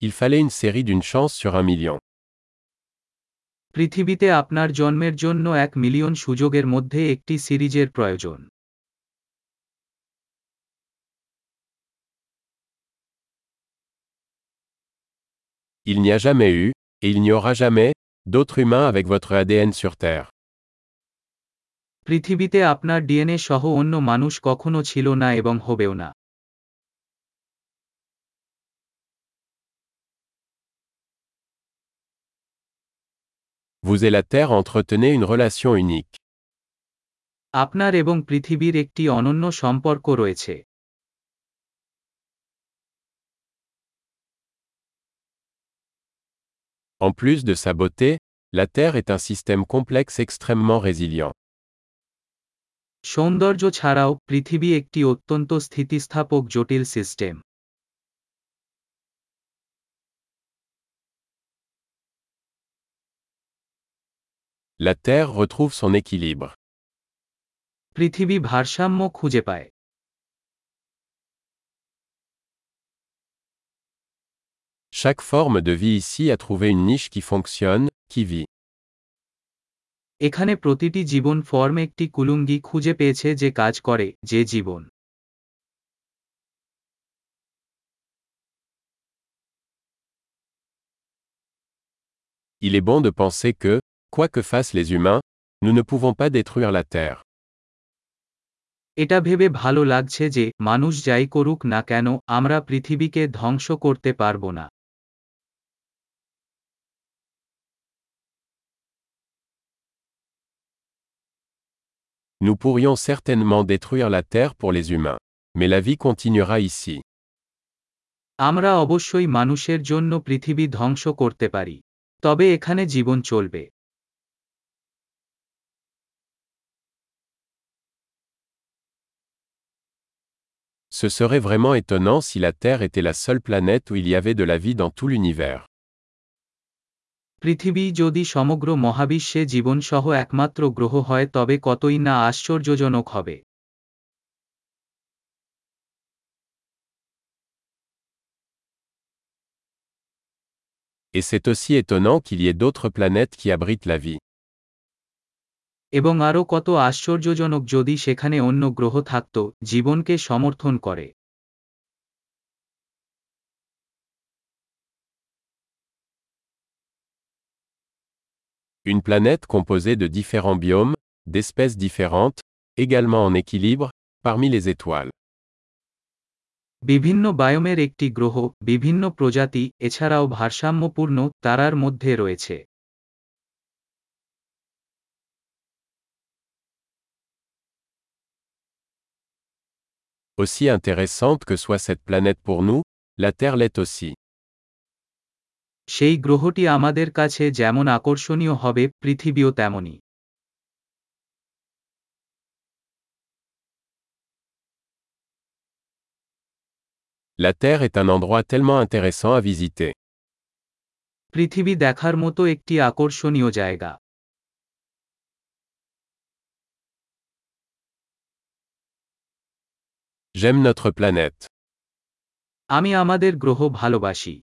il fallait une série d'une chance sur un million. পৃথিবীতে আপনার জন্মের জন্য এক মিলিয়ন সুযোগের মধ্যে একটি সিরিজের প্রয়োজন Il n'y a jamais eu, et il n'y aura jamais, d'autres humains avec votre ADN sur Terre. পৃথিবীতে আপনার ডিএনএ সহ অন্য মানুষ কখনো ছিল না এবং হবেও না Vous et la Terre entretenez une relation unique. আপনার এবং পৃথিবীর একটি অনন্য সম্পর্ক রয়েছে En plus de sa beauté, la Terre est un système complexe extrêmement résilient. সৌন্দর্য ছাড়াও পৃথিবী একটি অত্যন্ত স্থিতিস্থাপক জটিল system La Terre retrouve son équilibre. পৃথিবী ভারসাম্য খুঁজে পায় Chaque forme de vie ici a trouvé une niche qui fonctionne, qui vit. এখানে প্রতিটি জীবন ফর্ম একটি কুলুঙ্গি খুঁজে পেয়েছে যে কাজ করে যে জীবন Il est bon de penser que, quoi que fassent les humains, nous ne pouvons pas détruire la Terre. এটা ভেবে ভালো লাগছে যে মানুষ যাই করুক না কেন আমরা পৃথিবীকে ধ্বংস করতে পারব না Nous pourrions certainement détruire la Terre pour les humains. Mais la vie continuera ici. আমরা অবশ্যই মানুষের জন্য পৃথিবী ধ্বংস করতে পারি তবে এখানে জীবন চলবে Ce serait vraiment étonnant si la Terre était la seule planète où il y avait de la vie dans tout l'univers. পৃথিবী যদি সমগ্র মহাবিশ্বে জীবনসহ একমাত্র গ্রহ হয় তবে কতই না আশ্চর্যজনক হবে Et c'est aussi étonnant qu'il y ait d'autres planètes qui abritent la vie. এবং আরও কত আশ্চর্যজনক যদি সেখানে অন্য গ্রহ থাকত জীবনকে সমর্থন করে Une planète composée de différents biomes, d'espèces différentes, également en équilibre, parmi les étoiles. বিভিন্ন বায়োমের একটি গ্রহ বিভিন্ন প্রজাতি এছাড়াও ভারসাম্যপূর্ণ তারার মধ্যে রয়েছে Aussi intéressante que soit cette planète pour nous, la Terre l'est aussi. সেই গ্রহটি আমাদের কাছে যেমন আকর্ষণীয় হবে পৃথিবীও তেমনই La Terre est un endroit tellement intéressant à visiter. পৃথিবী দেখার মতো একটি আকর্ষণীয় জায়গা J'aime notre planète. আমি আমাদের গ্রহ ভালোবাসি